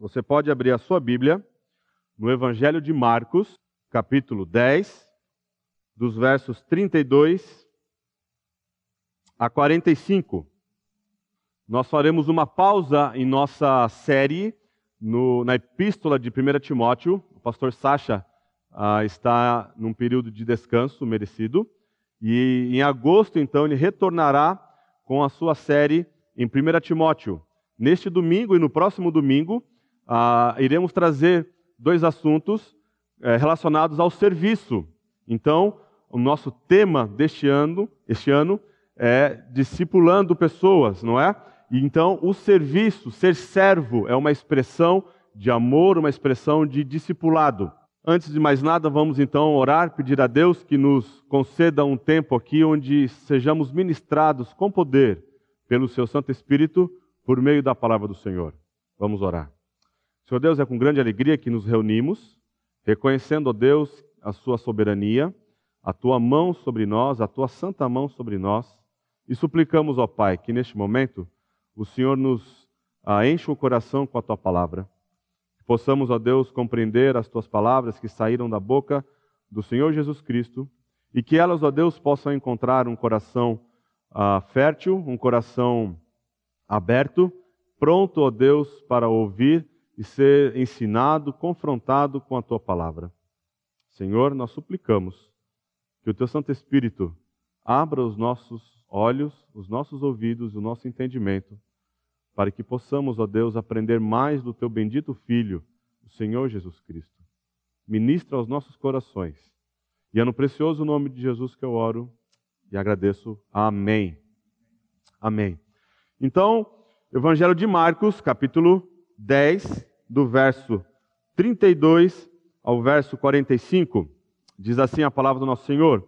Você pode abrir a sua Bíblia no Evangelho de Marcos, capítulo 10, dos versos 32 a 45. Nós faremos uma pausa em nossa série no, na Epístola de 1 Timóteo. O pastor Sacha ah, está num período de descanso merecido. E em agosto, então, ele retornará com a sua série em 1 Timóteo. Neste domingo e no próximo domingo, ah, iremos trazer dois assuntos eh, relacionados ao serviço. Então, o nosso tema deste ano, este ano é discipulando pessoas, não é? E então, o serviço, ser servo, é uma expressão de amor, uma expressão de discipulado. Antes de mais nada, vamos então orar, pedir a Deus que nos conceda um tempo aqui onde sejamos ministrados com poder pelo Seu Santo Espírito por meio da palavra do Senhor. Vamos orar. Senhor Deus, é com grande alegria que nos reunimos, reconhecendo, ó Deus, a Sua soberania, a Tua mão sobre nós, a Tua santa mão sobre nós, e suplicamos, ó Pai, que neste momento o Senhor nos ah, enche o coração com a Tua palavra. Que possamos, ó Deus, compreender as Tuas palavras que saíram da boca do Senhor Jesus Cristo e que elas, ó Deus, possam encontrar um coração ah, fértil, um coração aberto, pronto, ó Deus, para ouvir e ser ensinado, confrontado com a tua palavra. Senhor, nós suplicamos que o teu Santo Espírito abra os nossos olhos, os nossos ouvidos, o nosso entendimento, para que possamos, ó Deus, aprender mais do teu bendito Filho, o Senhor Jesus Cristo. Ministra aos nossos corações. E é no precioso nome de Jesus que eu oro e agradeço. Amém. Amém. Então, Evangelho de Marcos, capítulo 10, do verso 32 ao verso 45, diz assim a palavra do nosso Senhor: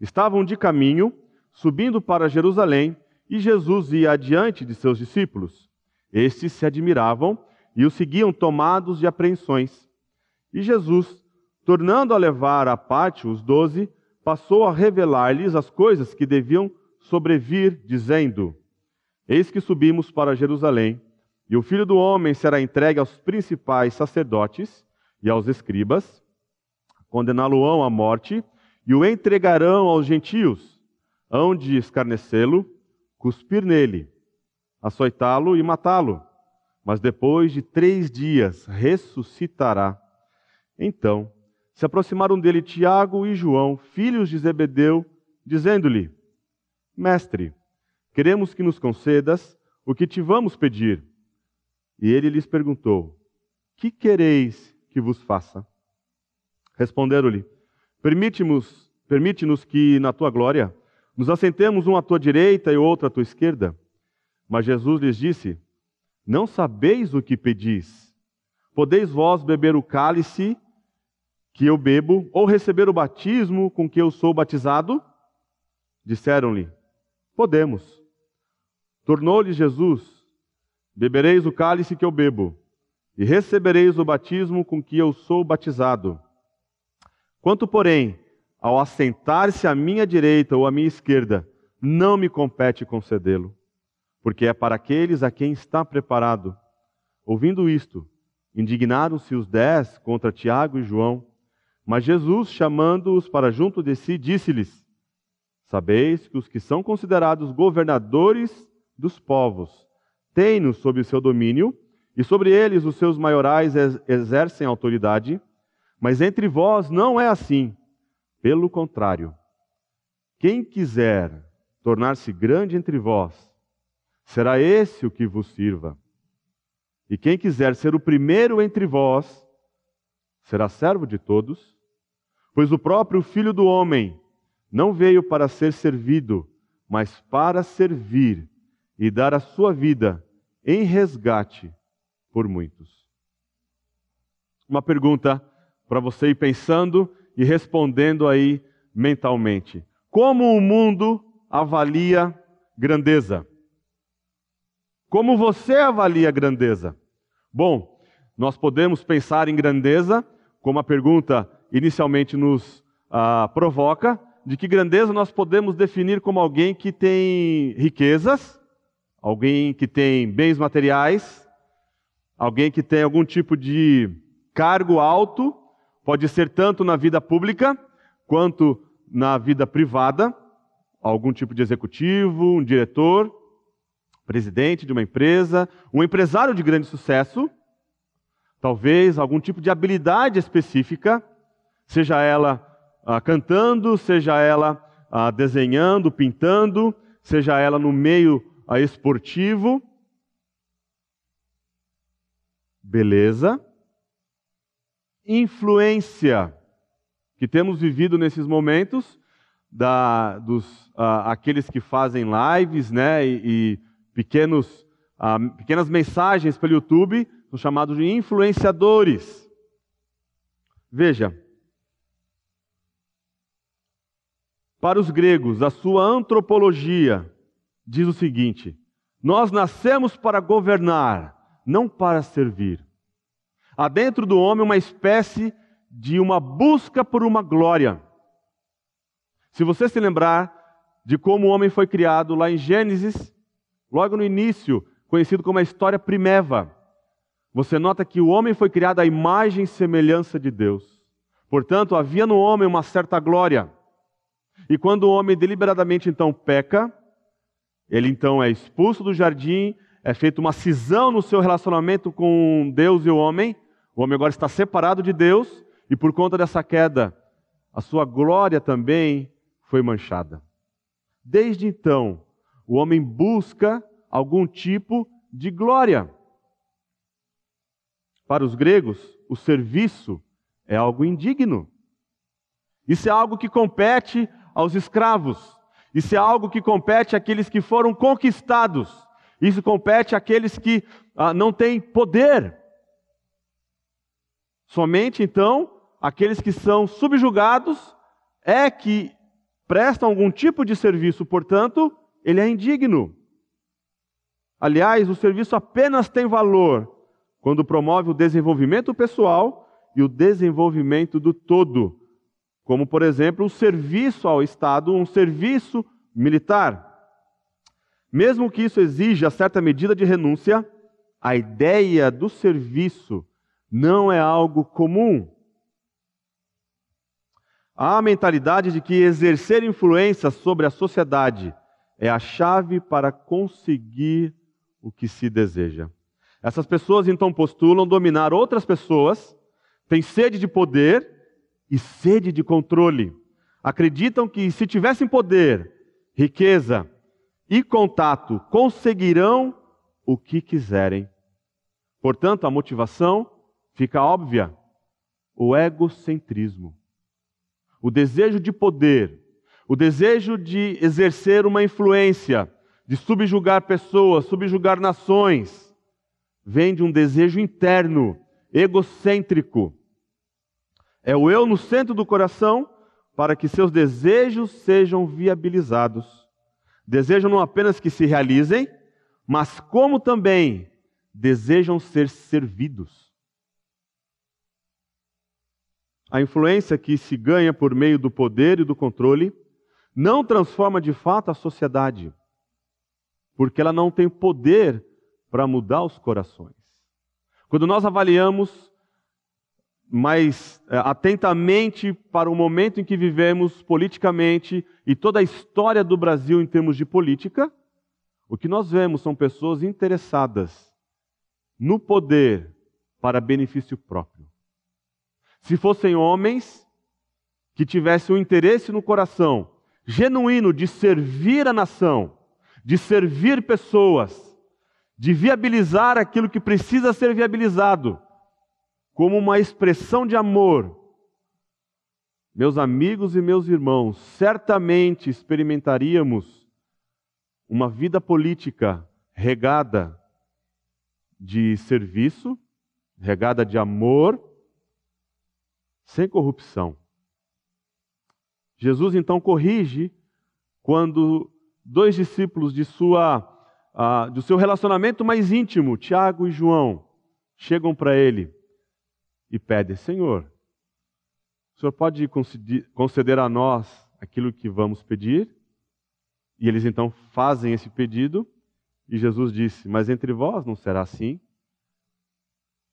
Estavam de caminho, subindo para Jerusalém, e Jesus ia adiante de seus discípulos. Estes se admiravam e o seguiam tomados de apreensões. E Jesus, tornando a levar à parte os doze, passou a revelar-lhes as coisas que deviam sobrevir, dizendo: Eis que subimos para Jerusalém e o filho do homem será entregue aos principais sacerdotes e aos escribas, condená-lo-ão à morte e o entregarão aos gentios, hão de escarnecê-lo, cuspir nele, açoitá-lo e matá-lo. Mas depois de três dias ressuscitará. Então se aproximaram dele Tiago e João, filhos de Zebedeu, dizendo-lhe: Mestre, queremos que nos concedas o que te vamos pedir. E ele lhes perguntou: Que quereis que vos faça? Responderam-lhe: Permite-nos permite que, na tua glória, nos assentemos um à tua direita e outro à tua esquerda. Mas Jesus lhes disse: Não sabeis o que pedis. Podeis vós beber o cálice que eu bebo, ou receber o batismo com que eu sou batizado? Disseram-lhe: Podemos. Tornou-lhe Jesus: Bebereis o cálice que eu bebo, e recebereis o batismo com que eu sou batizado. Quanto, porém, ao assentar-se à minha direita ou à minha esquerda, não me compete concedê-lo, porque é para aqueles a quem está preparado. Ouvindo isto, indignaram-se os dez contra Tiago e João. Mas Jesus, chamando-os para junto de si, disse-lhes: Sabeis que os que são considerados governadores dos povos tem-nos sob seu domínio, e sobre eles os seus maiorais exercem autoridade, mas entre vós não é assim. Pelo contrário, quem quiser tornar-se grande entre vós, será esse o que vos sirva. E quem quiser ser o primeiro entre vós, será servo de todos, pois o próprio Filho do Homem não veio para ser servido, mas para servir e dar a sua vida em resgate por muitos. Uma pergunta para você ir pensando e respondendo aí mentalmente. Como o mundo avalia grandeza? Como você avalia grandeza? Bom, nós podemos pensar em grandeza, como a pergunta inicialmente nos ah, provoca, de que grandeza nós podemos definir como alguém que tem riquezas, alguém que tem bens materiais, alguém que tem algum tipo de cargo alto, pode ser tanto na vida pública quanto na vida privada, algum tipo de executivo, um diretor, presidente de uma empresa, um empresário de grande sucesso, talvez algum tipo de habilidade específica, seja ela ah, cantando, seja ela ah, desenhando, pintando, seja ela no meio ah, esportivo. Beleza. Influência que temos vivido nesses momentos da, dos aqueles que fazem lives, né, e, e pequenos, pequenas mensagens pelo YouTube, são chamados de influenciadores. Veja, para os gregos, a sua antropologia diz o seguinte: nós nascemos para governar, não para servir. Há dentro do homem uma espécie de uma busca por uma glória. Se você se lembrar de como o homem foi criado lá em Gênesis, logo no início, conhecido como a história primeva, você nota que o homem foi criado à imagem e semelhança de Deus. Portanto, havia no homem uma certa glória. E quando o homem deliberadamente então peca, ele então é expulso do jardim, é feita uma cisão no seu relacionamento com Deus e o homem. O homem agora está separado de Deus e por conta dessa queda, a sua glória também foi manchada. Desde então, o homem busca algum tipo de glória. Para os gregos, o serviço é algo indigno. Isso é algo que compete aos escravos. Isso é algo que compete àqueles que foram conquistados. Isso compete àqueles que ah, não têm poder. Somente então aqueles que são subjugados é que prestam algum tipo de serviço, portanto, ele é indigno. Aliás, o serviço apenas tem valor quando promove o desenvolvimento pessoal e o desenvolvimento do todo, como, por exemplo, o serviço ao Estado, um serviço militar. Mesmo que isso exija certa medida de renúncia, a ideia do serviço não é algo comum. Há a mentalidade de que exercer influência sobre a sociedade é a chave para conseguir o que se deseja. Essas pessoas então postulam dominar outras pessoas, têm sede de poder e sede de controle. Acreditam que se tivessem poder, riqueza e contato, conseguirão o que quiserem. Portanto, a motivação fica óbvia: o egocentrismo o desejo de poder, o desejo de exercer uma influência, de subjugar pessoas, subjugar nações, vem de um desejo interno, egocêntrico. É o eu no centro do coração para que seus desejos sejam viabilizados. Desejam não apenas que se realizem, mas como também desejam ser servidos. a influência que se ganha por meio do poder e do controle não transforma de fato a sociedade, porque ela não tem poder para mudar os corações. Quando nós avaliamos mais é, atentamente para o momento em que vivemos politicamente e toda a história do Brasil em termos de política, o que nós vemos são pessoas interessadas no poder para benefício próprio. Se fossem homens que tivessem um interesse no coração genuíno de servir a nação, de servir pessoas, de viabilizar aquilo que precisa ser viabilizado, como uma expressão de amor, meus amigos e meus irmãos, certamente experimentaríamos uma vida política regada de serviço, regada de amor sem corrupção. Jesus então corrige quando dois discípulos de sua uh, do seu relacionamento mais íntimo, Tiago e João, chegam para ele e pedem: Senhor, o Senhor pode conceder a nós aquilo que vamos pedir? E eles então fazem esse pedido, e Jesus disse: Mas entre vós não será assim.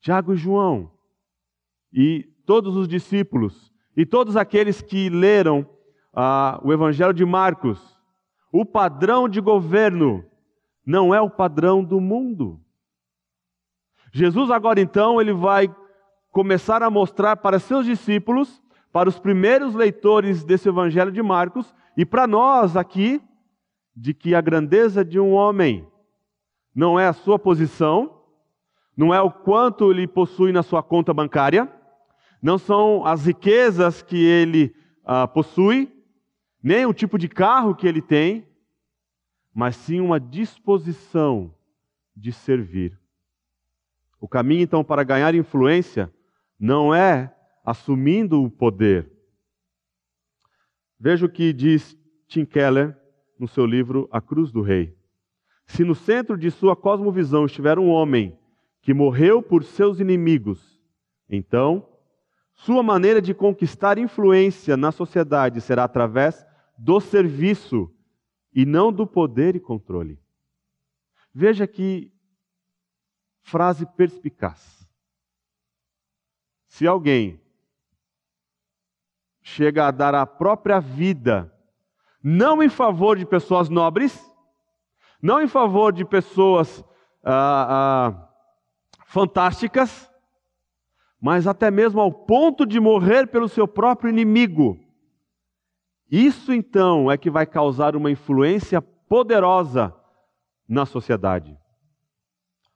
Tiago e João, e todos os discípulos, e todos aqueles que leram ah, o Evangelho de Marcos, o padrão de governo não é o padrão do mundo. Jesus agora então ele vai começar a mostrar para seus discípulos, para os primeiros leitores desse Evangelho de Marcos e para nós aqui, de que a grandeza de um homem não é a sua posição, não é o quanto ele possui na sua conta bancária, não são as riquezas que ele ah, possui, nem o tipo de carro que ele tem, mas sim uma disposição de servir. O caminho, então, para ganhar influência não é assumindo o poder. Veja o que diz Tim Keller no seu livro A Cruz do Rei. Se no centro de sua cosmovisão estiver um homem que morreu por seus inimigos, então sua maneira de conquistar influência na sociedade será através do serviço e não do poder e controle. Veja que frase perspicaz. Se alguém chega a dar a própria vida, não em favor de pessoas nobres, não em favor de pessoas ah, ah, fantásticas, mas até mesmo ao ponto de morrer pelo seu próprio inimigo. Isso então é que vai causar uma influência poderosa na sociedade.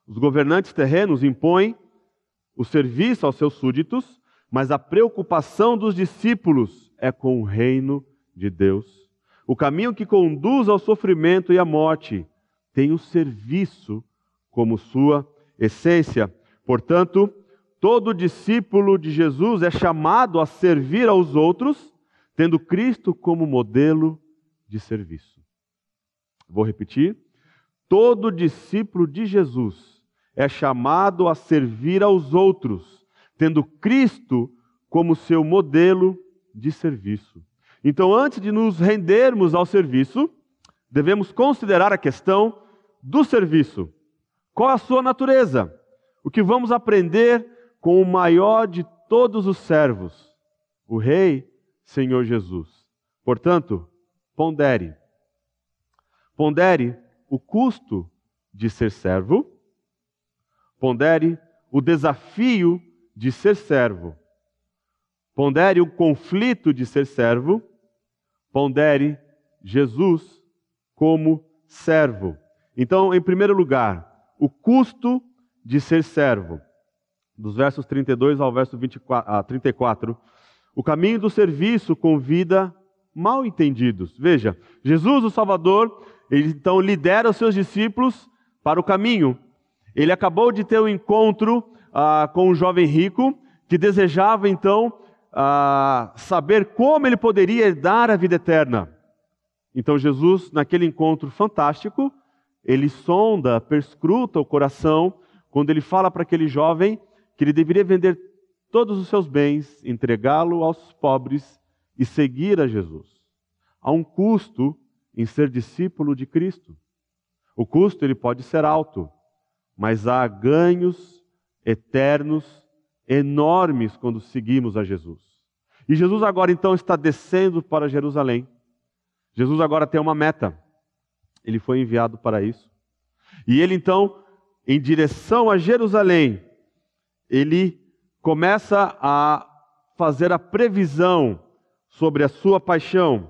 Os governantes terrenos impõem o serviço aos seus súditos, mas a preocupação dos discípulos é com o reino de Deus. O caminho que conduz ao sofrimento e à morte tem o serviço como sua essência. Portanto, todo discípulo de Jesus é chamado a servir aos outros, tendo Cristo como modelo de serviço. Vou repetir. Todo discípulo de Jesus é chamado a servir aos outros, tendo Cristo como seu modelo de serviço. Então, antes de nos rendermos ao serviço, devemos considerar a questão do serviço. Qual a sua natureza? O que vamos aprender com o maior de todos os servos, o Rei Senhor Jesus. Portanto, pondere. Pondere o custo de ser servo Pondere o desafio de ser servo. Pondere o conflito de ser servo. Pondere Jesus como servo. Então, em primeiro lugar, o custo de ser servo. Dos versos 32 ao verso 24, a 34. O caminho do serviço convida mal entendidos. Veja, Jesus, o Salvador, ele então lidera os seus discípulos para o caminho. Ele acabou de ter um encontro ah, com um jovem rico que desejava então ah, saber como ele poderia herdar a vida eterna. Então Jesus, naquele encontro fantástico, ele sonda, perscruta o coração quando ele fala para aquele jovem que ele deveria vender todos os seus bens, entregá-lo aos pobres e seguir a Jesus. Há um custo em ser discípulo de Cristo. O custo ele pode ser alto, mas há ganhos eternos enormes quando seguimos a Jesus. E Jesus agora então está descendo para Jerusalém. Jesus agora tem uma meta. Ele foi enviado para isso. E ele então, em direção a Jerusalém, ele começa a fazer a previsão sobre a sua paixão.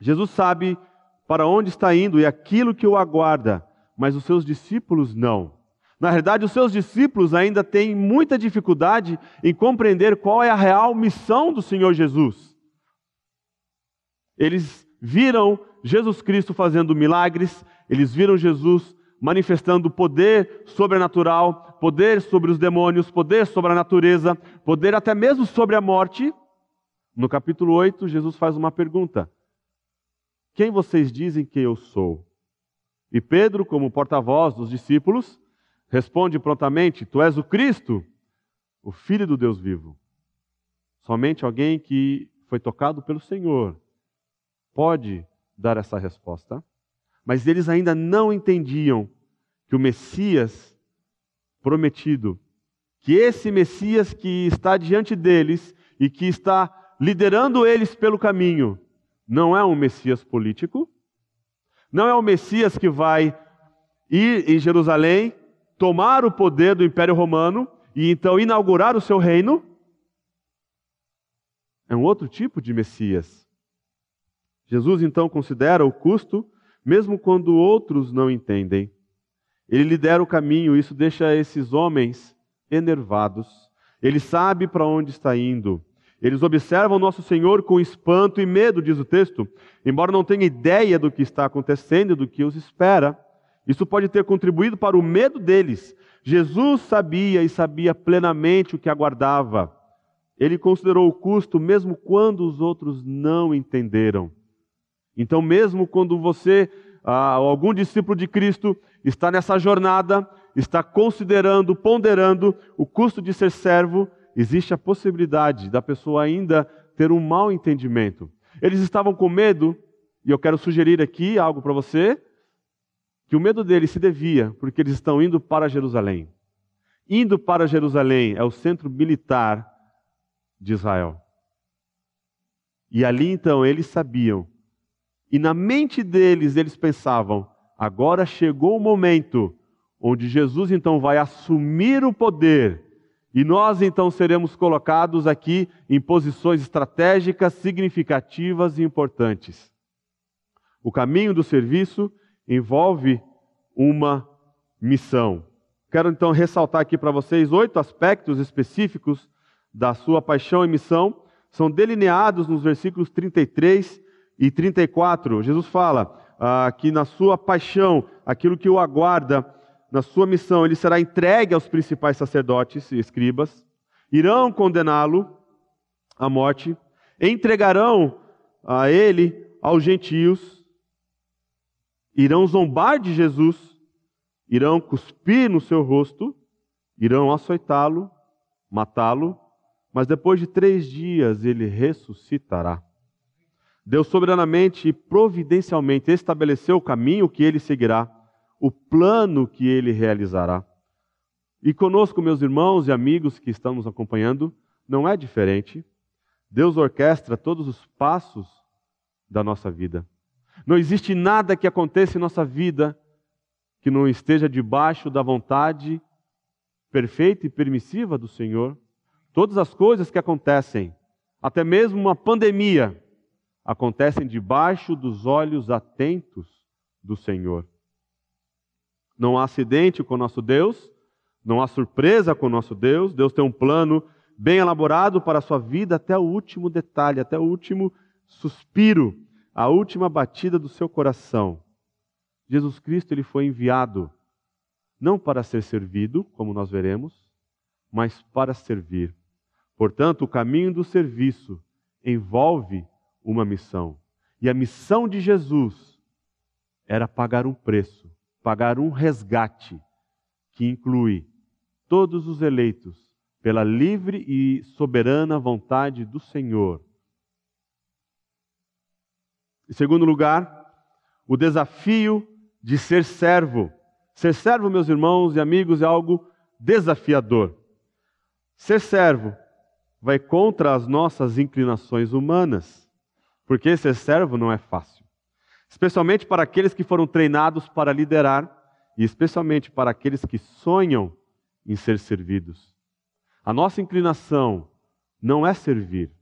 Jesus sabe para onde está indo e aquilo que o aguarda mas os seus discípulos não. Na verdade, os seus discípulos ainda têm muita dificuldade em compreender qual é a real missão do Senhor Jesus. Eles viram Jesus Cristo fazendo milagres, eles viram Jesus manifestando poder sobrenatural, poder sobre os demônios, poder sobre a natureza, poder até mesmo sobre a morte. No capítulo 8, Jesus faz uma pergunta: Quem vocês dizem que eu sou? E Pedro, como porta-voz dos discípulos, responde prontamente: Tu és o Cristo, o Filho do Deus vivo. Somente alguém que foi tocado pelo Senhor pode dar essa resposta. Mas eles ainda não entendiam que o Messias prometido que esse Messias que está diante deles e que está liderando eles pelo caminho não é um Messias político, não é um Messias que vai ir em Jerusalém, tomar o poder do Império Romano e então inaugurar o seu reino. É um outro tipo de Messias. Jesus então considera o custo, mesmo quando outros não entendem. Ele lidera o caminho, isso deixa esses homens enervados. Ele sabe para onde está indo. Eles observam nosso Senhor com espanto e medo, diz o texto, embora não tenham ideia do que está acontecendo, do que os espera. Isso pode ter contribuído para o medo deles. Jesus sabia e sabia plenamente o que aguardava. Ele considerou o custo mesmo quando os outros não entenderam. Então, mesmo quando você, ah, algum discípulo de Cristo, está nessa jornada, está considerando, ponderando o custo de ser servo, existe a possibilidade da pessoa ainda ter um mau entendimento. Eles estavam com medo, e eu quero sugerir aqui algo para você, que o medo deles se devia porque eles estão indo para Jerusalém. Indo para Jerusalém é o centro militar de Israel. E ali então eles sabiam, e na mente deles eles pensavam: agora chegou o momento onde Jesus então vai assumir o poder e nós então seremos colocados aqui em posições estratégicas significativas e importantes. O caminho do serviço envolve uma missão. Quero então ressaltar aqui para vocês oito aspectos específicos da sua paixão e missão. São delineados nos versículos 33 e 34. Jesus fala ah, que na sua paixão, aquilo que o aguarda, na sua missão, ele será entregue aos principais sacerdotes e escribas, irão condená-lo à morte, entregarão a ele aos gentios, irão zombar de Jesus, irão cuspir no seu rosto, irão açoitá-lo, matá-lo, mas depois de três dias ele ressuscitará. Deus soberanamente e providencialmente estabeleceu o caminho que ele seguirá o plano que ele realizará. E conosco, meus irmãos e amigos que estão nos acompanhando, não é diferente. Deus orquestra todos os passos da nossa vida. Não existe nada que aconteça em nossa vida que não esteja debaixo da vontade perfeita e permissiva do Senhor. Todas as coisas que acontecem, até mesmo uma pandemia, acontecem debaixo dos olhos atentos do Senhor. Não há acidente com nosso Deus, não há surpresa com nosso Deus. Deus tem um plano bem elaborado para a sua vida até o último detalhe, até o último suspiro, a última batida do seu coração. Jesus Cristo ele foi enviado não para ser servido, como nós veremos, mas para servir. Portanto, o caminho do serviço envolve uma missão. E a missão de Jesus era pagar um preço pagar um resgate que inclui todos os eleitos pela livre e soberana vontade do Senhor. Em segundo lugar, o desafio de ser servo. Ser servo, meus irmãos e amigos, é algo desafiador. Ser servo vai contra as nossas inclinações humanas, porque ser servo não é fácil especialmente para aqueles que foram treinados para liderar e especialmente para aqueles que sonham em ser servidos. A nossa inclinação não é servir.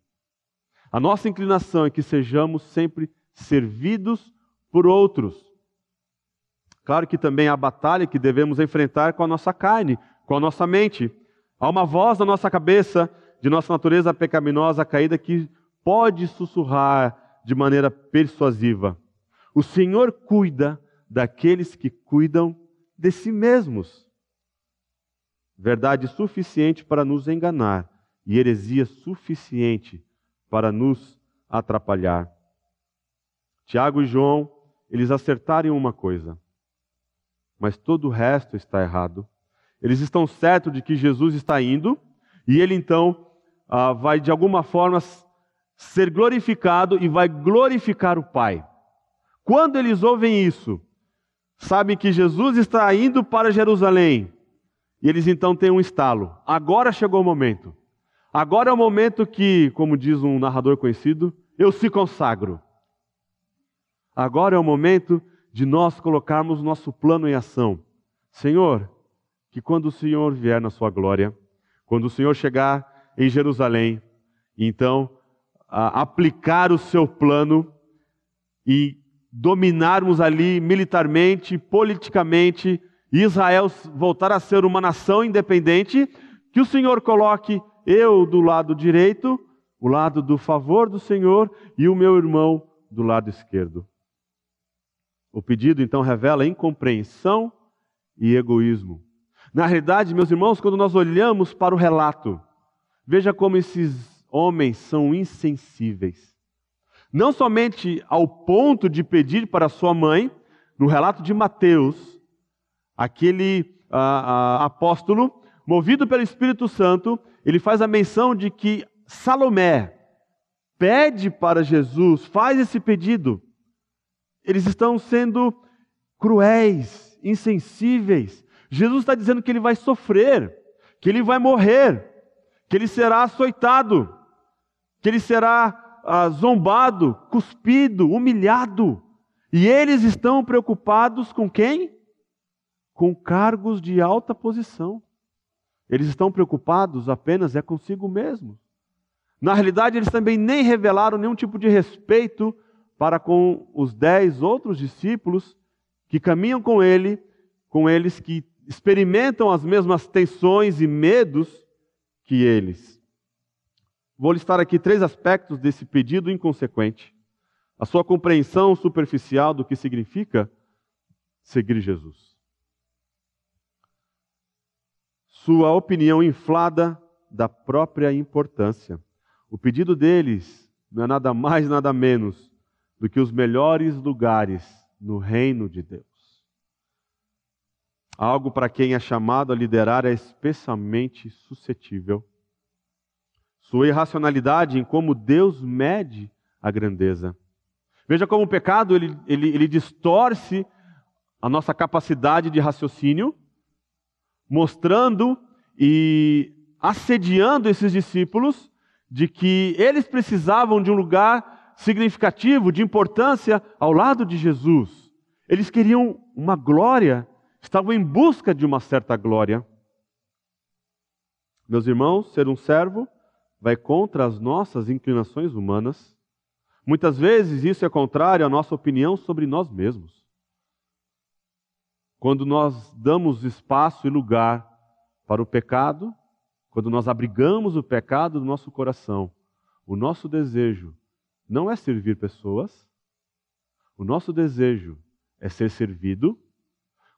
A nossa inclinação é que sejamos sempre servidos por outros. Claro que também há batalha que devemos enfrentar com a nossa carne, com a nossa mente. Há uma voz na nossa cabeça, de nossa natureza pecaminosa caída, que pode sussurrar de maneira persuasiva. O Senhor cuida daqueles que cuidam de si mesmos. Verdade suficiente para nos enganar e heresia suficiente para nos atrapalhar. Tiago e João, eles acertaram uma coisa, mas todo o resto está errado. Eles estão certos de que Jesus está indo e ele então ah, vai de alguma forma ser glorificado e vai glorificar o Pai. Quando eles ouvem isso, sabem que Jesus está indo para Jerusalém, E eles então têm um estalo. Agora chegou o momento. Agora é o momento que, como diz um narrador conhecido, eu se consagro. Agora é o momento de nós colocarmos nosso plano em ação. Senhor, que quando o Senhor vier na sua glória, quando o Senhor chegar em Jerusalém, então aplicar o seu plano e dominarmos ali militarmente, politicamente, Israel voltar a ser uma nação independente, que o Senhor coloque eu do lado direito, o lado do favor do Senhor, e o meu irmão do lado esquerdo. O pedido então revela incompreensão e egoísmo. Na realidade, meus irmãos, quando nós olhamos para o relato, veja como esses homens são insensíveis. Não somente ao ponto de pedir para sua mãe, no relato de Mateus, aquele ah, ah, apóstolo, movido pelo Espírito Santo, ele faz a menção de que Salomé pede para Jesus, faz esse pedido. Eles estão sendo cruéis, insensíveis. Jesus está dizendo que ele vai sofrer, que ele vai morrer, que ele será açoitado, que ele será ah, zombado, cuspido, humilhado. E eles estão preocupados com quem? Com cargos de alta posição. Eles estão preocupados apenas é consigo mesmos. Na realidade, eles também nem revelaram nenhum tipo de respeito para com os dez outros discípulos que caminham com ele, com eles que experimentam as mesmas tensões e medos que eles. Vou listar aqui três aspectos desse pedido inconsequente. A sua compreensão superficial do que significa seguir Jesus. Sua opinião inflada da própria importância. O pedido deles não é nada mais, nada menos do que os melhores lugares no reino de Deus. Algo para quem é chamado a liderar é especialmente suscetível. Sua irracionalidade em como Deus mede a grandeza. Veja como o pecado ele, ele, ele distorce a nossa capacidade de raciocínio, mostrando e assediando esses discípulos de que eles precisavam de um lugar significativo, de importância ao lado de Jesus. Eles queriam uma glória estavam em busca de uma certa glória. Meus irmãos, ser um servo vai contra as nossas inclinações humanas. Muitas vezes isso é contrário à nossa opinião sobre nós mesmos. Quando nós damos espaço e lugar para o pecado, quando nós abrigamos o pecado do nosso coração, o nosso desejo não é servir pessoas, o nosso desejo é ser servido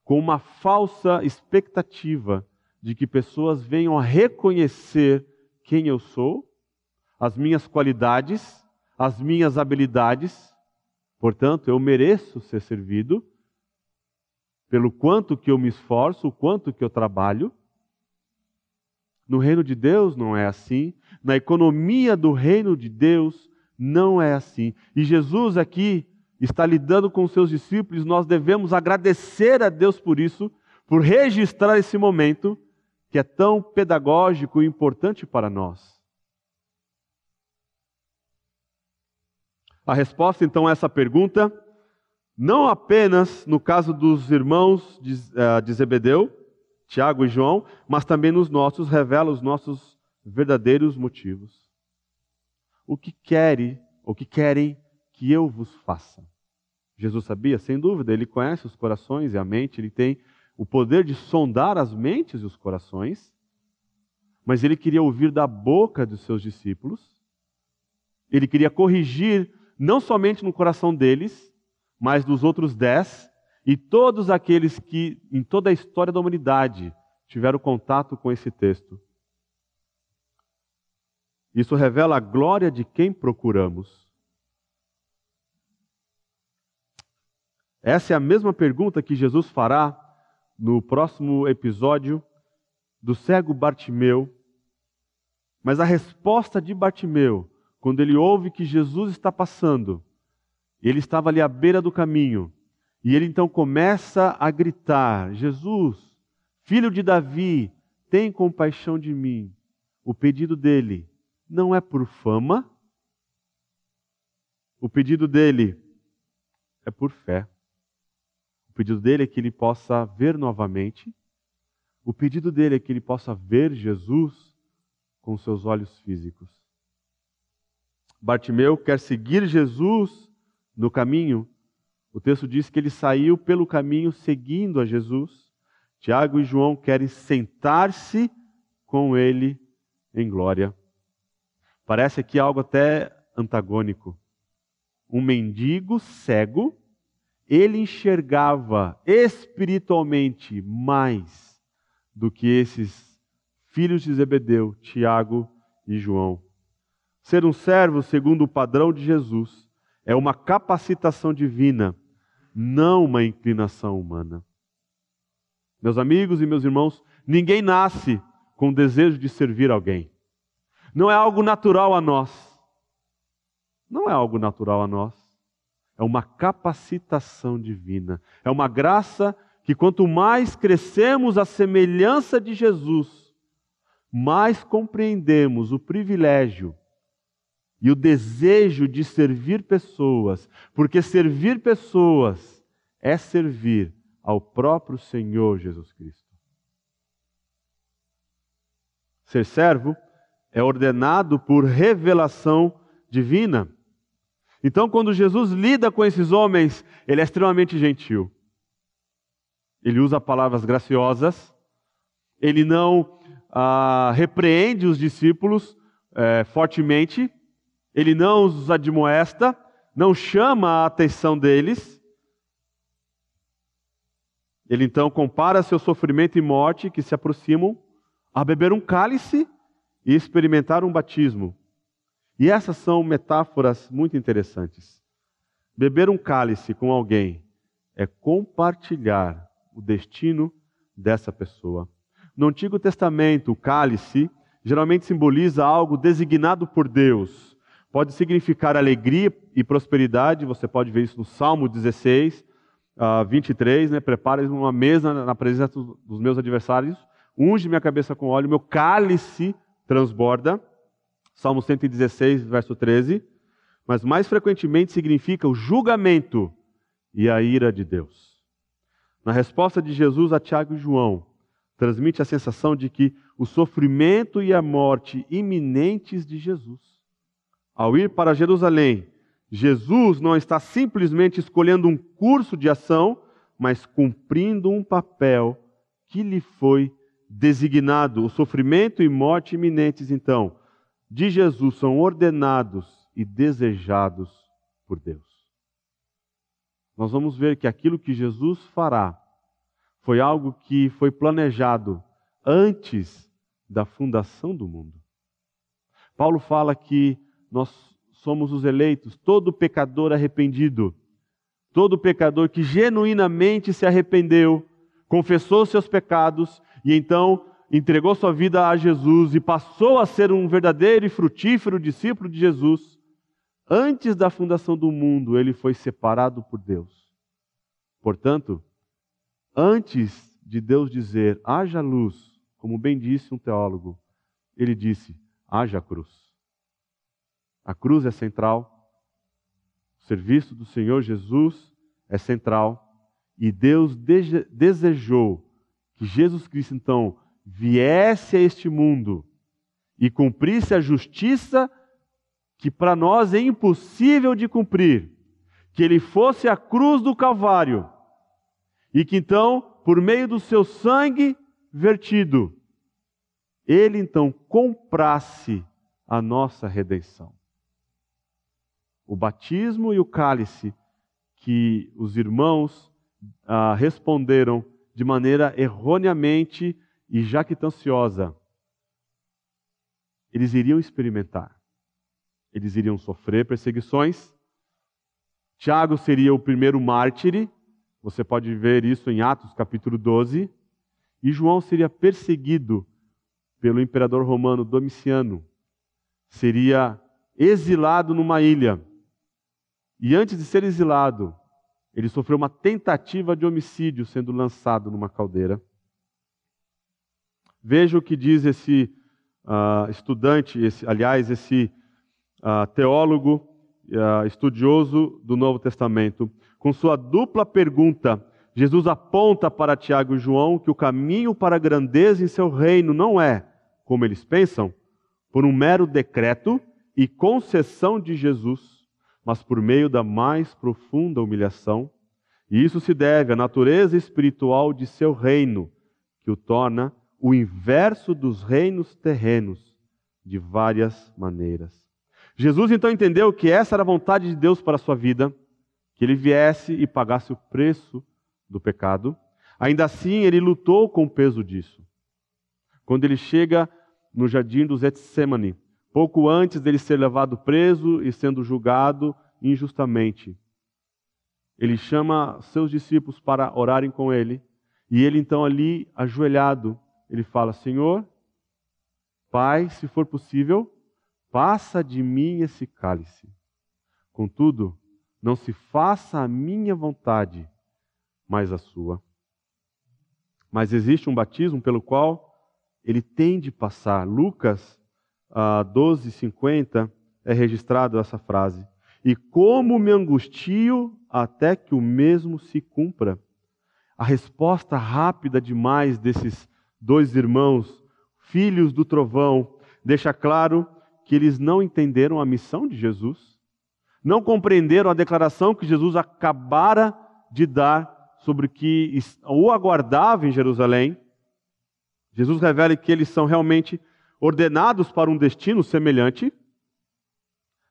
com uma falsa expectativa de que pessoas venham a reconhecer quem eu sou, as minhas qualidades, as minhas habilidades. Portanto, eu mereço ser servido pelo quanto que eu me esforço, o quanto que eu trabalho. No reino de Deus não é assim, na economia do reino de Deus não é assim. E Jesus aqui está lidando com seus discípulos, nós devemos agradecer a Deus por isso, por registrar esse momento que é tão pedagógico e importante para nós. A resposta então a essa pergunta, não apenas no caso dos irmãos de, de Zebedeu, Tiago e João, mas também nos nossos, revela os nossos verdadeiros motivos. O que querem, o que querem que eu vos faça? Jesus sabia? Sem dúvida, ele conhece os corações e a mente, ele tem o poder de sondar as mentes e os corações, mas ele queria ouvir da boca dos seus discípulos, ele queria corrigir não somente no coração deles, mas dos outros dez e todos aqueles que, em toda a história da humanidade, tiveram contato com esse texto. Isso revela a glória de quem procuramos. Essa é a mesma pergunta que Jesus fará no próximo episódio do cego Bartimeu. Mas a resposta de Bartimeu, quando ele ouve que Jesus está passando, ele estava ali à beira do caminho, e ele então começa a gritar: Jesus, Filho de Davi, tem compaixão de mim. O pedido dele não é por fama, o pedido dele é por fé. O pedido dele é que ele possa ver novamente. O pedido dele é que ele possa ver Jesus com seus olhos físicos. Bartimeu quer seguir Jesus no caminho. O texto diz que ele saiu pelo caminho seguindo a Jesus. Tiago e João querem sentar-se com ele em glória. Parece aqui algo até antagônico. Um mendigo cego, ele enxergava espiritualmente mais do que esses filhos de Zebedeu, Tiago e João. Ser um servo segundo o padrão de Jesus é uma capacitação divina, não uma inclinação humana. Meus amigos e meus irmãos, ninguém nasce com o desejo de servir alguém. Não é algo natural a nós. Não é algo natural a nós. É uma capacitação divina. É uma graça que quanto mais crescemos à semelhança de Jesus, mais compreendemos o privilégio e o desejo de servir pessoas, porque servir pessoas é servir ao próprio Senhor Jesus Cristo. Ser servo é ordenado por revelação divina. Então, quando Jesus lida com esses homens, ele é extremamente gentil. Ele usa palavras graciosas, ele não ah, repreende os discípulos eh, fortemente, ele não os admoesta, não chama a atenção deles, ele então compara seu sofrimento e morte que se aproximam a beber um cálice e experimentar um batismo. E essas são metáforas muito interessantes. Beber um cálice com alguém é compartilhar o destino dessa pessoa. No Antigo Testamento, o cálice geralmente simboliza algo designado por Deus. Pode significar alegria e prosperidade, você pode ver isso no Salmo 16, uh, 23, né? Prepare uma mesa na presença dos meus adversários, unge minha cabeça com óleo, meu cálice transborda. Salmo 116, verso 13. Mas mais frequentemente significa o julgamento e a ira de Deus. Na resposta de Jesus a Tiago e João, transmite a sensação de que o sofrimento e a morte iminentes de Jesus. Ao ir para Jerusalém, Jesus não está simplesmente escolhendo um curso de ação, mas cumprindo um papel que lhe foi designado. O sofrimento e morte iminentes, então, de Jesus são ordenados e desejados por Deus. Nós vamos ver que aquilo que Jesus fará foi algo que foi planejado antes da fundação do mundo. Paulo fala que nós somos os eleitos, todo pecador arrependido, todo pecador que genuinamente se arrependeu, confessou seus pecados e então entregou sua vida a Jesus e passou a ser um verdadeiro e frutífero discípulo de Jesus, antes da fundação do mundo, ele foi separado por Deus. Portanto, antes de Deus dizer haja luz, como bem disse um teólogo, ele disse haja cruz. A cruz é central, o serviço do Senhor Jesus é central, e Deus desejou que Jesus Cristo então viesse a este mundo e cumprisse a justiça que para nós é impossível de cumprir, que ele fosse a cruz do Calvário e que então, por meio do seu sangue vertido, ele então comprasse a nossa redenção. O batismo e o cálice que os irmãos ah, responderam de maneira erroneamente e jactanciosa, eles iriam experimentar. Eles iriam sofrer perseguições. Tiago seria o primeiro mártir, você pode ver isso em Atos capítulo 12. E João seria perseguido pelo imperador romano Domiciano. Seria exilado numa ilha. E antes de ser exilado, ele sofreu uma tentativa de homicídio sendo lançado numa caldeira. Veja o que diz esse uh, estudante, esse, aliás, esse uh, teólogo uh, estudioso do Novo Testamento. Com sua dupla pergunta, Jesus aponta para Tiago e João que o caminho para a grandeza em seu reino não é, como eles pensam, por um mero decreto e concessão de Jesus, mas por meio da mais profunda humilhação. E isso se deve à natureza espiritual de seu reino, que o torna o inverso dos reinos terrenos, de várias maneiras. Jesus então entendeu que essa era a vontade de Deus para a sua vida, que ele viesse e pagasse o preço do pecado. Ainda assim, ele lutou com o peso disso. Quando ele chega no jardim do Getsemane, pouco antes dele ser levado preso e sendo julgado injustamente, ele chama seus discípulos para orarem com ele, e ele então ali ajoelhado, ele fala: Senhor, Pai, se for possível, passa de mim esse cálice. Contudo, não se faça a minha vontade, mas a sua. Mas existe um batismo pelo qual ele tem de passar. Lucas ah, 12:50 é registrado essa frase. E como me angustio até que o mesmo se cumpra. A resposta rápida demais desses dois irmãos, filhos do trovão, deixa claro que eles não entenderam a missão de Jesus, não compreenderam a declaração que Jesus acabara de dar sobre o que o aguardava em Jerusalém. Jesus revela que eles são realmente ordenados para um destino semelhante,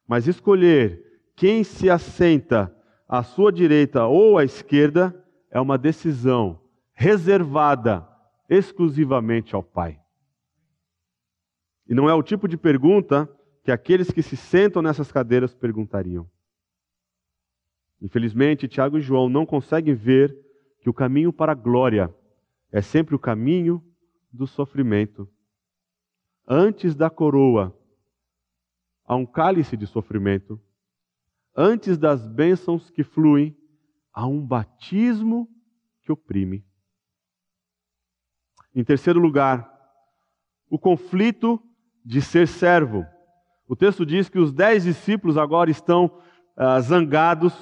mas escolher quem se assenta à sua direita ou à esquerda é uma decisão reservada exclusivamente ao Pai. E não é o tipo de pergunta que aqueles que se sentam nessas cadeiras perguntariam. Infelizmente, Tiago e João não conseguem ver que o caminho para a glória é sempre o caminho do sofrimento. Antes da coroa, há um cálice de sofrimento. Antes das bênçãos que fluem, há um batismo que oprime. Em terceiro lugar, o conflito de ser servo. O texto diz que os dez discípulos agora estão ah, zangados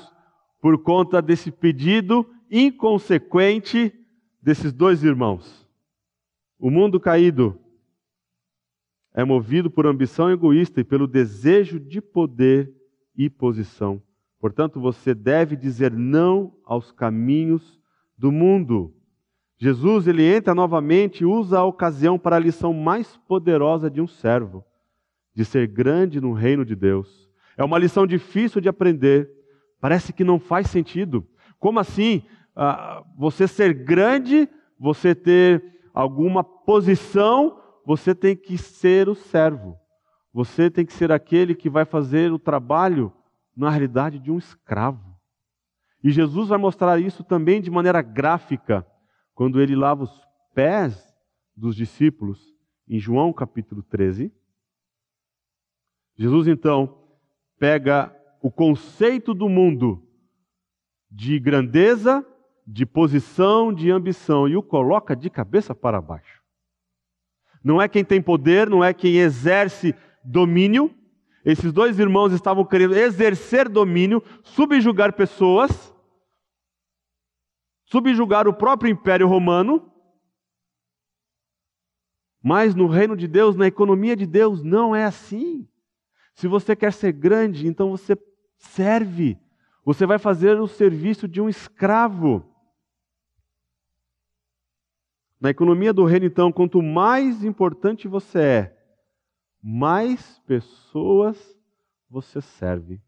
por conta desse pedido inconsequente desses dois irmãos. O mundo caído é movido por ambição egoísta e pelo desejo de poder e posição. Portanto, você deve dizer não aos caminhos do mundo. Jesus, ele entra novamente e usa a ocasião para a lição mais poderosa de um servo, de ser grande no reino de Deus. É uma lição difícil de aprender, parece que não faz sentido. Como assim? Ah, você ser grande, você ter alguma posição, você tem que ser o servo. Você tem que ser aquele que vai fazer o trabalho, na realidade, de um escravo. E Jesus vai mostrar isso também de maneira gráfica quando ele lava os pés dos discípulos, em João capítulo 13. Jesus então pega o conceito do mundo de grandeza, de posição, de ambição e o coloca de cabeça para baixo. Não é quem tem poder, não é quem exerce domínio. Esses dois irmãos estavam querendo exercer domínio, subjugar pessoas subjugar o próprio Império Romano. Mas no reino de Deus, na economia de Deus, não é assim. Se você quer ser grande, então você serve. Você vai fazer o serviço de um escravo. Na economia do reino, então, quanto mais importante você é, mais pessoas você serve.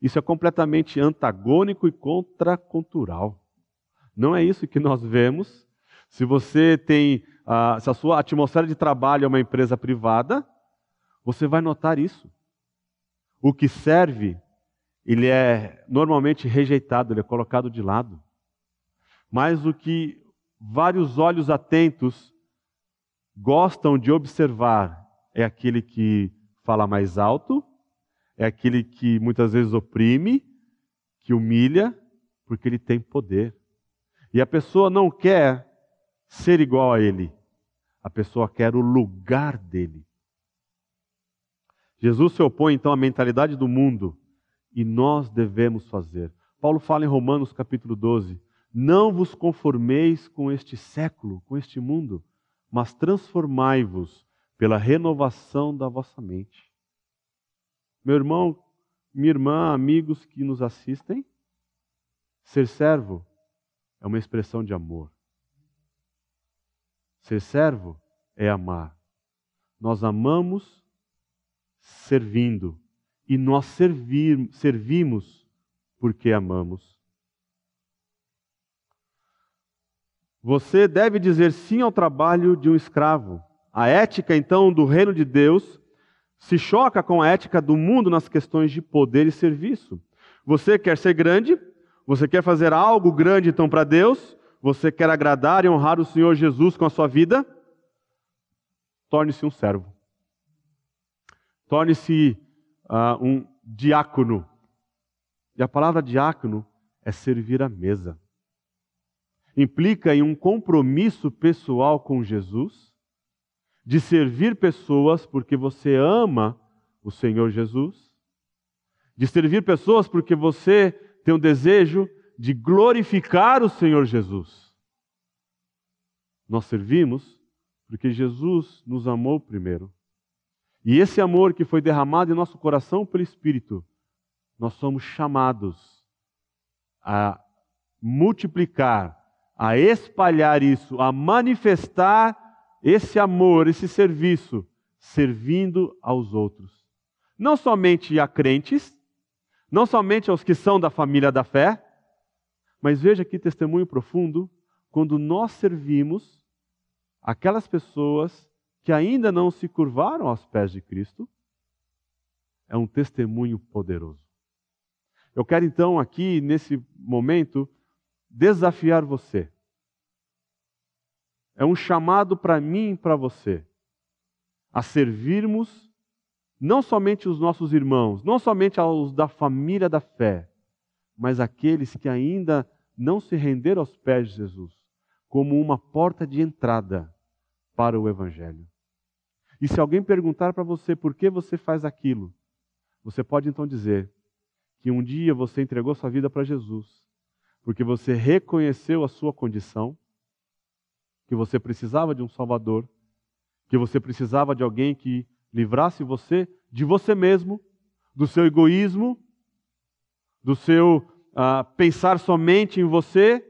Isso é completamente antagônico e contracultural. Não é isso que nós vemos. Se você tem, uh, se a sua atmosfera de trabalho é uma empresa privada, você vai notar isso. O que serve, ele é normalmente rejeitado, ele é colocado de lado. Mas o que vários olhos atentos gostam de observar é aquele que fala mais alto, é aquele que muitas vezes oprime, que humilha, porque ele tem poder. E a pessoa não quer ser igual a ele. A pessoa quer o lugar dele. Jesus se opõe então à mentalidade do mundo e nós devemos fazer. Paulo fala em Romanos capítulo 12: Não vos conformeis com este século, com este mundo, mas transformai-vos pela renovação da vossa mente. Meu irmão, minha irmã, amigos que nos assistem, ser servo é uma expressão de amor. Ser servo é amar. Nós amamos servindo e nós servir, servimos porque amamos. Você deve dizer sim ao trabalho de um escravo. A ética, então, do reino de Deus se choca com a ética do mundo nas questões de poder e serviço. Você quer ser grande? Você quer fazer algo grande então para Deus? Você quer agradar e honrar o Senhor Jesus com a sua vida? Torne-se um servo. Torne-se uh, um diácono. E a palavra diácono é servir à mesa. Implica em um compromisso pessoal com Jesus, de servir pessoas porque você ama o Senhor Jesus, de servir pessoas porque você tem o desejo de glorificar o Senhor Jesus. Nós servimos porque Jesus nos amou primeiro. E esse amor que foi derramado em nosso coração pelo Espírito, nós somos chamados a multiplicar, a espalhar isso, a manifestar esse amor, esse serviço, servindo aos outros. Não somente a crentes, não somente aos que são da família da fé, mas veja que testemunho profundo quando nós servimos aquelas pessoas que ainda não se curvaram aos pés de Cristo, é um testemunho poderoso. Eu quero então, aqui, nesse momento, desafiar você. É um chamado para mim e para você a servirmos não somente os nossos irmãos, não somente aos da família da fé, mas aqueles que ainda não se renderam aos pés de Jesus, como uma porta de entrada para o Evangelho. E se alguém perguntar para você por que você faz aquilo, você pode então dizer que um dia você entregou sua vida para Jesus, porque você reconheceu a sua condição, que você precisava de um Salvador, que você precisava de alguém que livrasse você de você mesmo, do seu egoísmo, do seu uh, pensar somente em você,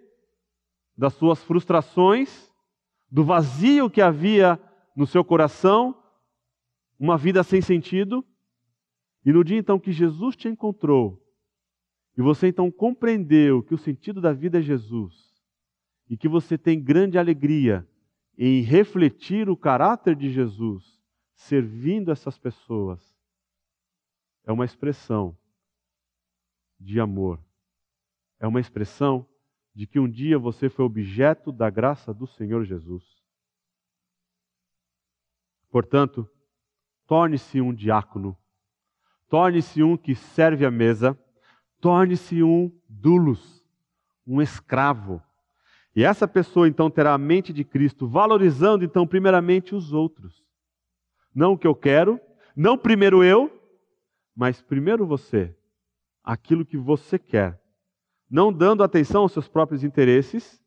das suas frustrações, do vazio que havia no seu coração, uma vida sem sentido. E no dia então que Jesus te encontrou, e você então compreendeu que o sentido da vida é Jesus, e que você tem grande alegria em refletir o caráter de Jesus, servindo essas pessoas, é uma expressão de amor. É uma expressão de que um dia você foi objeto da graça do Senhor Jesus. Portanto, torne-se um diácono, torne-se um que serve à mesa, torne-se um dulos, um escravo. E essa pessoa então terá a mente de Cristo, valorizando então primeiramente os outros. Não o que eu quero, não primeiro eu, mas primeiro você, aquilo que você quer não dando atenção aos seus próprios interesses,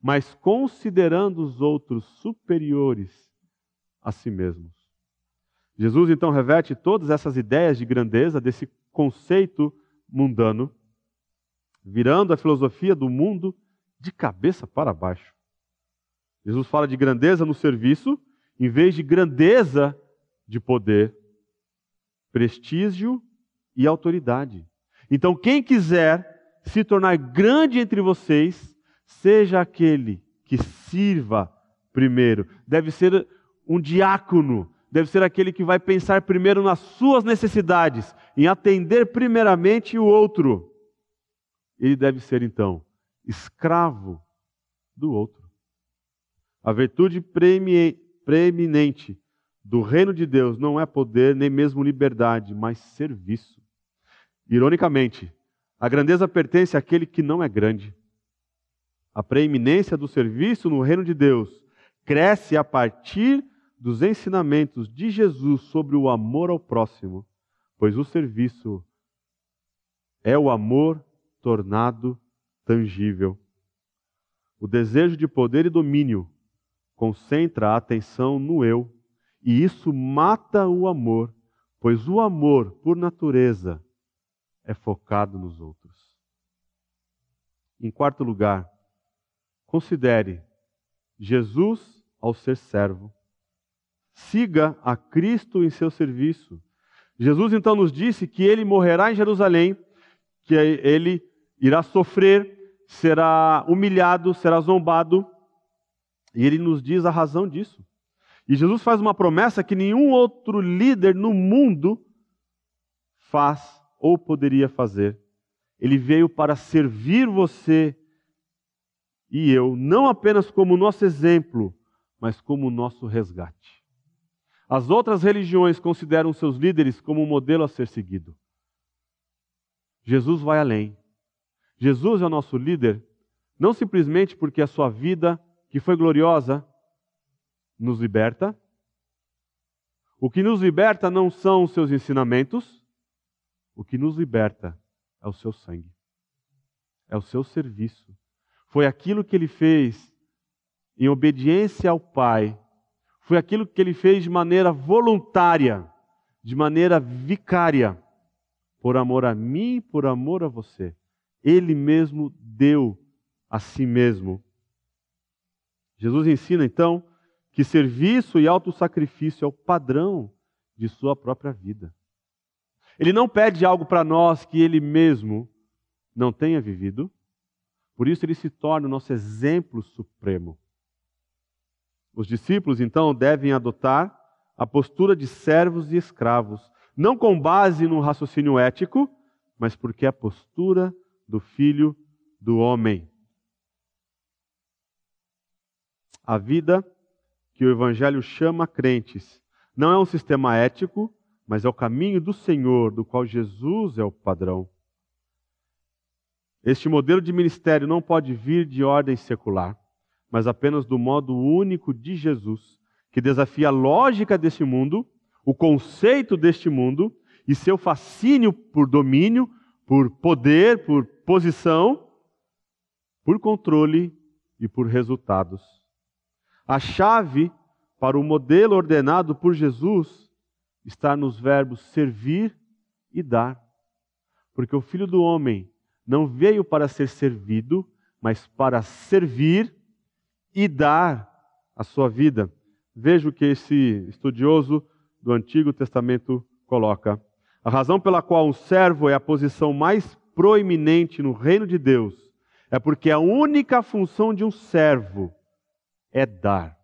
mas considerando os outros superiores a si mesmos. Jesus então reverte todas essas ideias de grandeza desse conceito mundano, virando a filosofia do mundo de cabeça para baixo. Jesus fala de grandeza no serviço, em vez de grandeza de poder, prestígio e autoridade. Então, quem quiser se tornar grande entre vocês, seja aquele que sirva primeiro. Deve ser um diácono, deve ser aquele que vai pensar primeiro nas suas necessidades, em atender primeiramente o outro. Ele deve ser, então, escravo do outro. A virtude preeminente do reino de Deus não é poder nem mesmo liberdade, mas serviço. Ironicamente, a grandeza pertence àquele que não é grande. A preeminência do serviço no reino de Deus cresce a partir dos ensinamentos de Jesus sobre o amor ao próximo, pois o serviço é o amor tornado tangível. O desejo de poder e domínio concentra a atenção no eu, e isso mata o amor, pois o amor, por natureza, é focado nos outros. Em quarto lugar, considere Jesus ao ser servo. Siga a Cristo em seu serviço. Jesus então nos disse que ele morrerá em Jerusalém, que ele irá sofrer, será humilhado, será zombado, e ele nos diz a razão disso. E Jesus faz uma promessa que nenhum outro líder no mundo faz ou poderia fazer. Ele veio para servir você e eu, não apenas como nosso exemplo, mas como nosso resgate. As outras religiões consideram seus líderes como um modelo a ser seguido. Jesus vai além. Jesus é o nosso líder, não simplesmente porque a sua vida, que foi gloriosa, nos liberta. O que nos liberta não são os seus ensinamentos, o que nos liberta é o seu sangue, é o seu serviço. Foi aquilo que ele fez em obediência ao Pai, foi aquilo que ele fez de maneira voluntária, de maneira vicária, por amor a mim, por amor a você. Ele mesmo deu a si mesmo. Jesus ensina então que serviço e autossacrifício é o padrão de sua própria vida. Ele não pede algo para nós que ele mesmo não tenha vivido, por isso ele se torna o nosso exemplo supremo. Os discípulos então devem adotar a postura de servos e escravos, não com base no raciocínio ético, mas porque é a postura do filho do homem. A vida que o Evangelho chama crentes não é um sistema ético, mas é o caminho do Senhor, do qual Jesus é o padrão. Este modelo de ministério não pode vir de ordem secular, mas apenas do modo único de Jesus, que desafia a lógica deste mundo, o conceito deste mundo e seu fascínio por domínio, por poder, por posição, por controle e por resultados. A chave para o modelo ordenado por Jesus está nos verbos servir e dar. Porque o Filho do Homem não veio para ser servido, mas para servir e dar a sua vida. Veja o que esse estudioso do Antigo Testamento coloca. A razão pela qual um servo é a posição mais proeminente no reino de Deus é porque a única função de um servo é dar.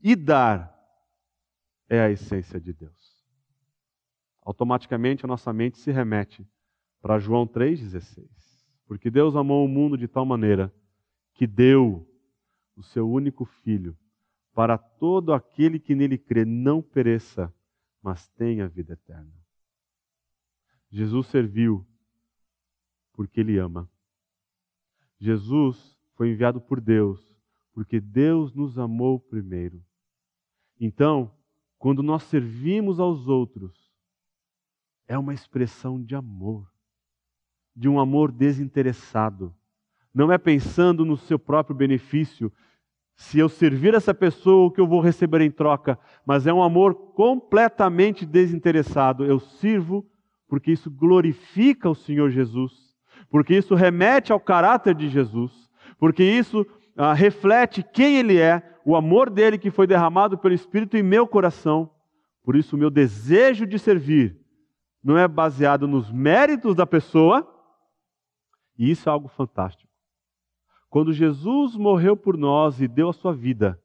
E dar é a essência de Deus. Automaticamente a nossa mente se remete para João 3,16. Porque Deus amou o mundo de tal maneira que deu o seu único filho para todo aquele que nele crê não pereça, mas tenha vida eterna. Jesus serviu porque Ele ama. Jesus foi enviado por Deus, porque Deus nos amou primeiro. Então, quando nós servimos aos outros, é uma expressão de amor, de um amor desinteressado. Não é pensando no seu próprio benefício, se eu servir essa pessoa, o que eu vou receber em troca, mas é um amor completamente desinteressado. Eu sirvo porque isso glorifica o Senhor Jesus porque isso remete ao caráter de Jesus, porque isso ah, reflete quem Ele é, o amor dele que foi derramado pelo Espírito em meu coração. Por isso, o meu desejo de servir não é baseado nos méritos da pessoa, e isso é algo fantástico. Quando Jesus morreu por nós e deu a sua vida,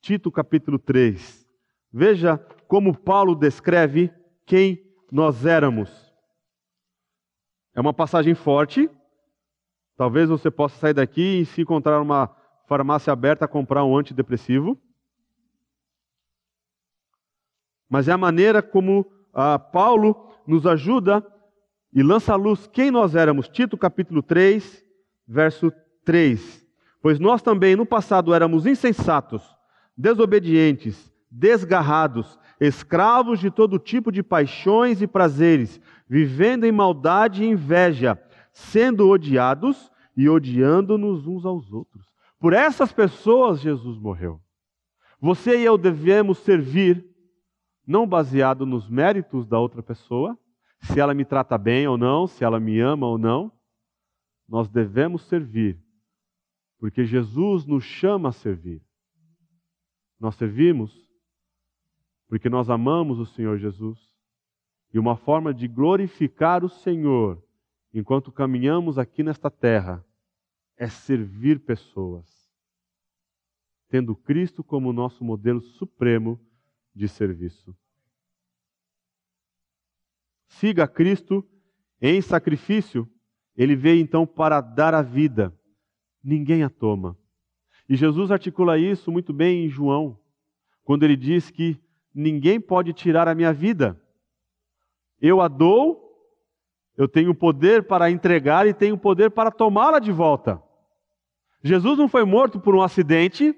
Tito capítulo 3, veja como Paulo descreve quem nós éramos. É uma passagem forte. Talvez você possa sair daqui e se encontrar uma farmácia aberta comprar um antidepressivo. Mas é a maneira como ah, Paulo nos ajuda e lança à luz quem nós éramos. Tito capítulo 3, verso 3. Pois nós também no passado éramos insensatos, desobedientes, desgarrados, escravos de todo tipo de paixões e prazeres, vivendo em maldade e inveja, sendo odiados e odiando-nos uns aos outros. Por essas pessoas Jesus morreu. Você e eu devemos servir, não baseado nos méritos da outra pessoa, se ela me trata bem ou não, se ela me ama ou não. Nós devemos servir porque Jesus nos chama a servir. Nós servimos porque nós amamos o Senhor Jesus. E uma forma de glorificar o Senhor enquanto caminhamos aqui nesta terra é servir pessoas, tendo Cristo como nosso modelo supremo de serviço. Siga Cristo em sacrifício, ele veio então para dar a vida ninguém a toma. E Jesus articula isso muito bem em João, quando ele diz que ninguém pode tirar a minha vida. Eu a dou, eu tenho poder para entregar e tenho poder para tomá-la de volta. Jesus não foi morto por um acidente,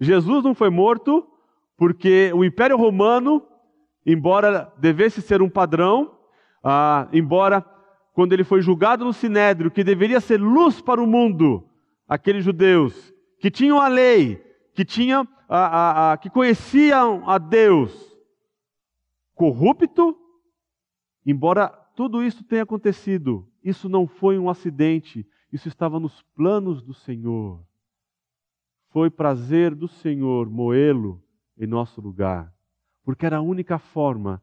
Jesus não foi morto porque o Império Romano, embora devesse ser um padrão, ah, embora quando ele foi julgado no Sinédrio, que deveria ser luz para o mundo, aqueles judeus que tinham a lei, que tinham a, a, a, que conheciam a Deus, corrupto, embora tudo isso tenha acontecido, isso não foi um acidente, isso estava nos planos do Senhor. Foi prazer do Senhor moê-lo em nosso lugar, porque era a única forma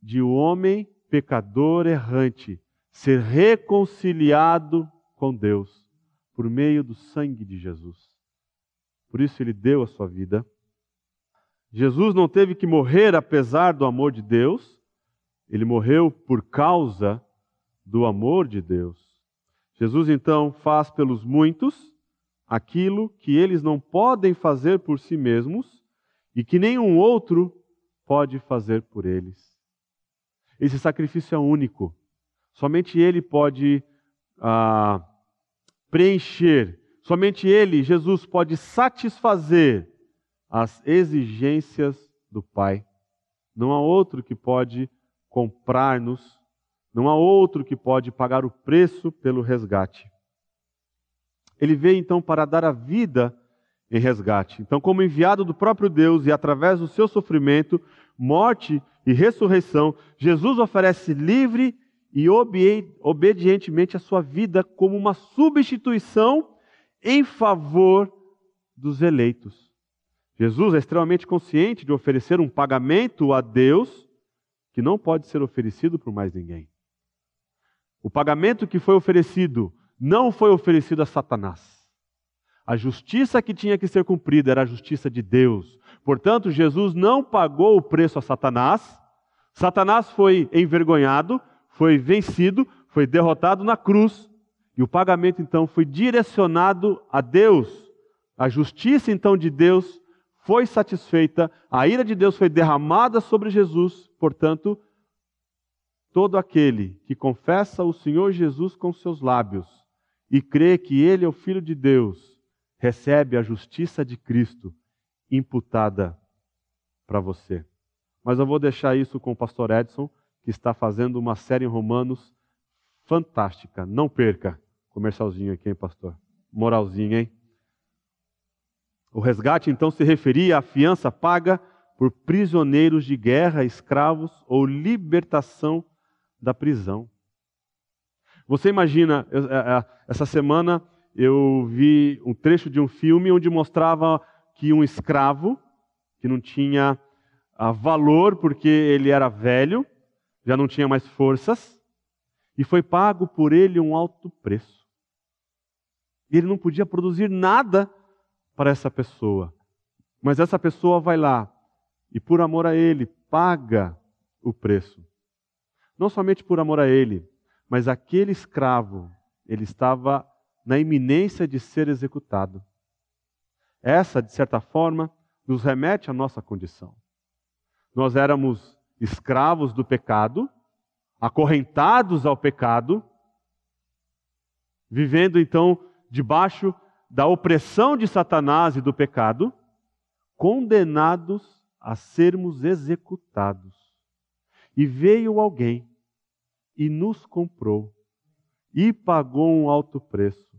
de o homem pecador errante ser reconciliado com Deus por meio do sangue de Jesus. Por isso ele deu a sua vida. Jesus não teve que morrer apesar do amor de Deus, ele morreu por causa do amor de Deus. Jesus então faz pelos muitos aquilo que eles não podem fazer por si mesmos e que nenhum outro pode fazer por eles. Esse sacrifício é único. Somente Ele pode ah, preencher. Somente Ele, Jesus, pode satisfazer as exigências do Pai. Não há outro que pode comprar-nos, não há outro que pode pagar o preço pelo resgate. Ele veio então para dar a vida em resgate. Então, como enviado do próprio Deus e através do seu sofrimento, morte e ressurreição, Jesus oferece livre e obedientemente a sua vida como uma substituição em favor dos eleitos. Jesus é extremamente consciente de oferecer um pagamento a Deus que não pode ser oferecido por mais ninguém. O pagamento que foi oferecido não foi oferecido a Satanás. A justiça que tinha que ser cumprida era a justiça de Deus. Portanto, Jesus não pagou o preço a Satanás. Satanás foi envergonhado, foi vencido, foi derrotado na cruz, e o pagamento então foi direcionado a Deus. A justiça então de Deus foi satisfeita, a ira de Deus foi derramada sobre Jesus, portanto, todo aquele que confessa o Senhor Jesus com seus lábios e crê que ele é o Filho de Deus, recebe a justiça de Cristo imputada para você. Mas eu vou deixar isso com o pastor Edson que está fazendo uma série em Romanos fantástica. Não perca. Comercialzinho aqui, hein, pastor? Moralzinho, hein? O resgate então se referia à fiança paga por prisioneiros de guerra, escravos ou libertação da prisão. Você imagina, é, é, essa semana eu vi um trecho de um filme onde mostrava que um escravo, que não tinha ah, valor porque ele era velho, já não tinha mais forças, e foi pago por ele um alto preço. Ele não podia produzir nada para essa pessoa. Mas essa pessoa vai lá e, por amor a ele, paga o preço. Não somente por amor a ele, mas aquele escravo, ele estava na iminência de ser executado. Essa, de certa forma, nos remete à nossa condição. Nós éramos escravos do pecado, acorrentados ao pecado, vivendo então debaixo da opressão de Satanás e do pecado, condenados a sermos executados. E veio alguém e nos comprou e pagou um alto preço,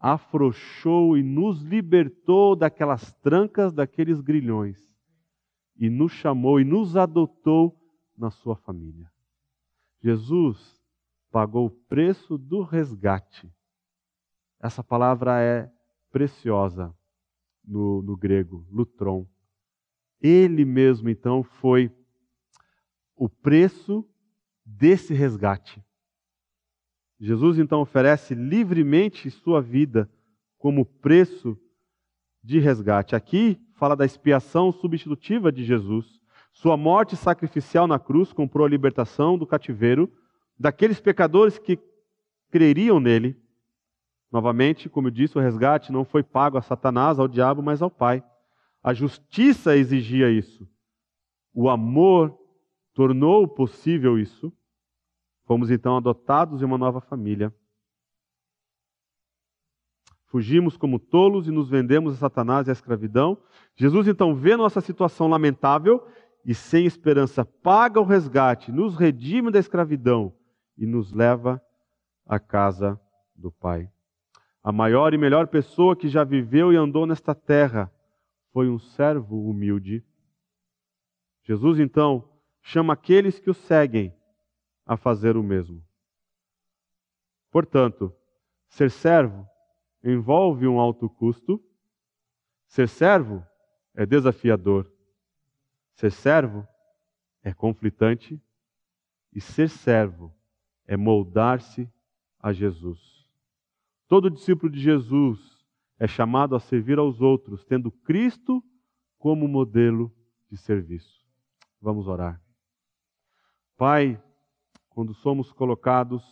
afrouxou e nos libertou daquelas trancas, daqueles grilhões, e nos chamou e nos adotou na sua família. Jesus pagou o preço do resgate. Essa palavra é preciosa no, no grego, lutron. Ele mesmo, então, foi o preço desse resgate. Jesus, então, oferece livremente sua vida como preço de resgate. Aqui fala da expiação substitutiva de Jesus. Sua morte sacrificial na cruz comprou a libertação do cativeiro daqueles pecadores que creriam nele. Novamente, como eu disse, o resgate não foi pago a Satanás, ao diabo, mas ao Pai. A justiça exigia isso. O amor tornou possível isso. Fomos então adotados em uma nova família. Fugimos como tolos e nos vendemos a Satanás e à escravidão. Jesus então vê nossa situação lamentável e sem esperança paga o resgate, nos redime da escravidão e nos leva à casa do Pai. A maior e melhor pessoa que já viveu e andou nesta terra foi um servo humilde. Jesus então chama aqueles que o seguem a fazer o mesmo. Portanto, ser servo envolve um alto custo. Ser servo é desafiador. Ser servo é conflitante. E ser servo é moldar-se a Jesus. Todo discípulo de Jesus é chamado a servir aos outros, tendo Cristo como modelo de serviço. Vamos orar. Pai, quando somos colocados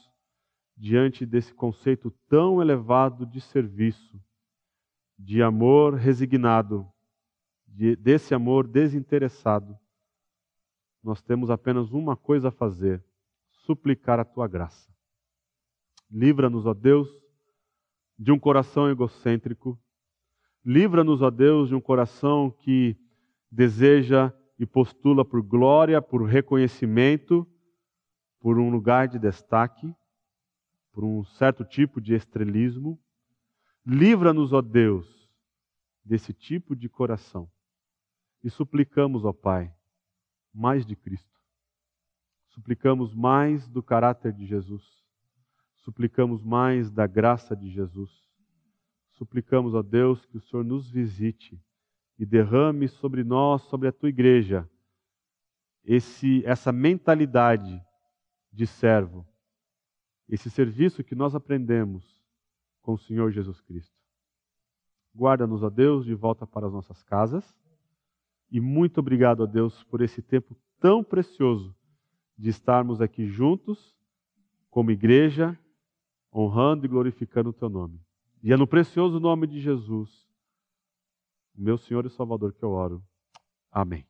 diante desse conceito tão elevado de serviço, de amor resignado, de, desse amor desinteressado, nós temos apenas uma coisa a fazer: suplicar a tua graça. Livra-nos, ó Deus, de um coração egocêntrico. Livra-nos, ó Deus, de um coração que deseja e postula por glória, por reconhecimento, por um lugar de destaque, por um certo tipo de estrelismo. Livra-nos, ó Deus, desse tipo de coração. E suplicamos, ó Pai, mais de Cristo. Suplicamos mais do caráter de Jesus suplicamos mais da graça de Jesus. Suplicamos a Deus que o Senhor nos visite e derrame sobre nós, sobre a tua igreja, esse, essa mentalidade de servo, esse serviço que nós aprendemos com o Senhor Jesus Cristo. Guarda-nos, a Deus, de volta para as nossas casas. E muito obrigado a Deus por esse tempo tão precioso de estarmos aqui juntos, como igreja, honrando e glorificando o teu nome. E é no precioso nome de Jesus, meu Senhor e Salvador, que eu oro. Amém.